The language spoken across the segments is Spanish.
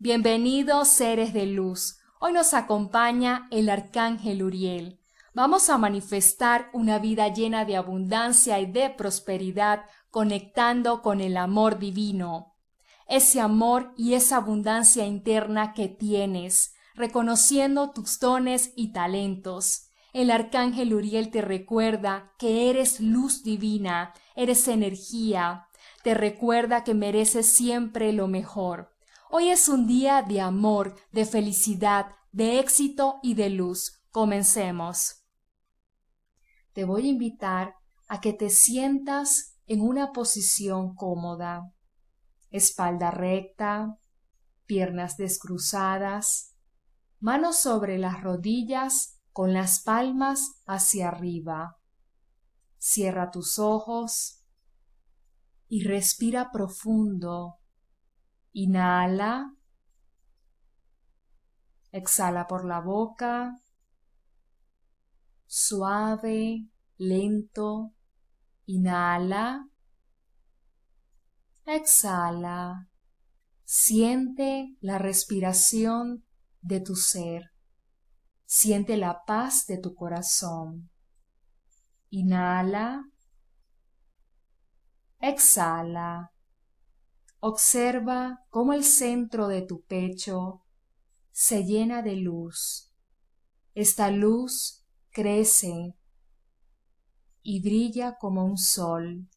Bienvenidos seres de luz. Hoy nos acompaña el arcángel Uriel. Vamos a manifestar una vida llena de abundancia y de prosperidad, conectando con el amor divino. Ese amor y esa abundancia interna que tienes, reconociendo tus dones y talentos. El arcángel Uriel te recuerda que eres luz divina, eres energía, te recuerda que mereces siempre lo mejor. Hoy es un día de amor, de felicidad, de éxito y de luz. Comencemos. Te voy a invitar a que te sientas en una posición cómoda, espalda recta, piernas descruzadas, manos sobre las rodillas con las palmas hacia arriba. Cierra tus ojos y respira profundo. Inhala. Exhala por la boca. Suave, lento. Inhala. Exhala. Siente la respiración de tu ser. Siente la paz de tu corazón. Inhala. Exhala. Observa cómo el centro de tu pecho se llena de luz. Esta luz crece y brilla como un sol.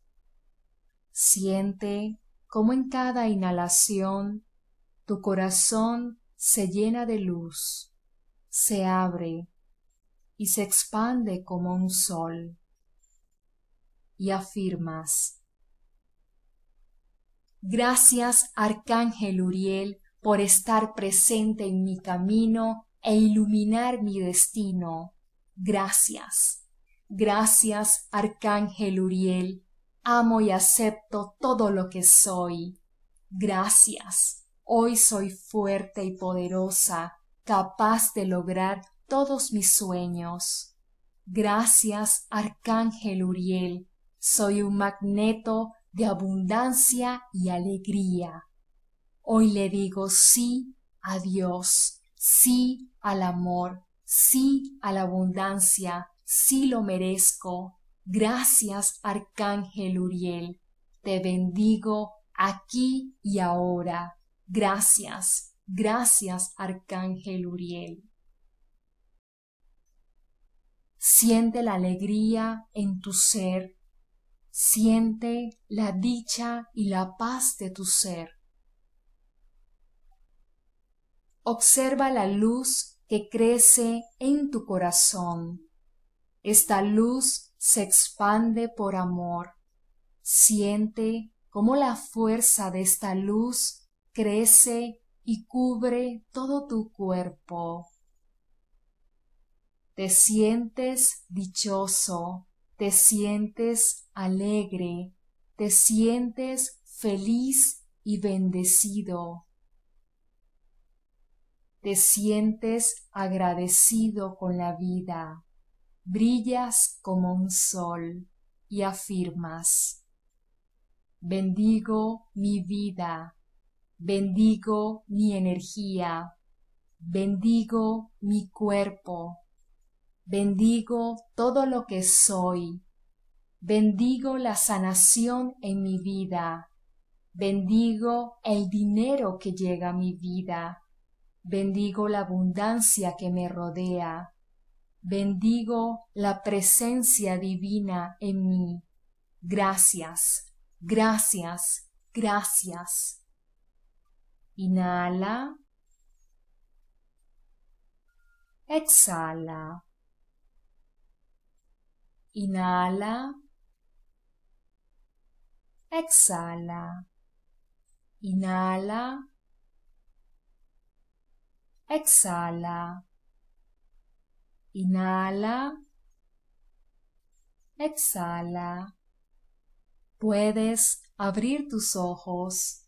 Siente cómo en cada inhalación tu corazón se llena de luz, se abre y se expande como un sol. Y afirmas, Gracias, Arcángel Uriel, por estar presente en mi camino e iluminar mi destino. Gracias. Gracias, Arcángel Uriel. Amo y acepto todo lo que soy. Gracias. Hoy soy fuerte y poderosa, capaz de lograr todos mis sueños. Gracias, Arcángel Uriel. Soy un magneto de abundancia y alegría. Hoy le digo sí a Dios, sí al amor, sí a la abundancia, sí lo merezco. Gracias, Arcángel Uriel. Te bendigo aquí y ahora. Gracias, gracias, Arcángel Uriel. Siente la alegría en tu ser Siente la dicha y la paz de tu ser. Observa la luz que crece en tu corazón. Esta luz se expande por amor. Siente cómo la fuerza de esta luz crece y cubre todo tu cuerpo. Te sientes dichoso, te sientes alegre, te sientes feliz y bendecido. Te sientes agradecido con la vida, brillas como un sol y afirmas, bendigo mi vida, bendigo mi energía, bendigo mi cuerpo, bendigo todo lo que soy, bendigo la sanación en mi vida, bendigo el dinero que llega a mi vida, bendigo la abundancia que me rodea, bendigo la presencia divina en mí. Gracias, gracias, gracias. Inhala. Exhala. Inhala. Exhala. Inhala. Exhala. Inhala. Exhala. Puedes abrir tus ojos.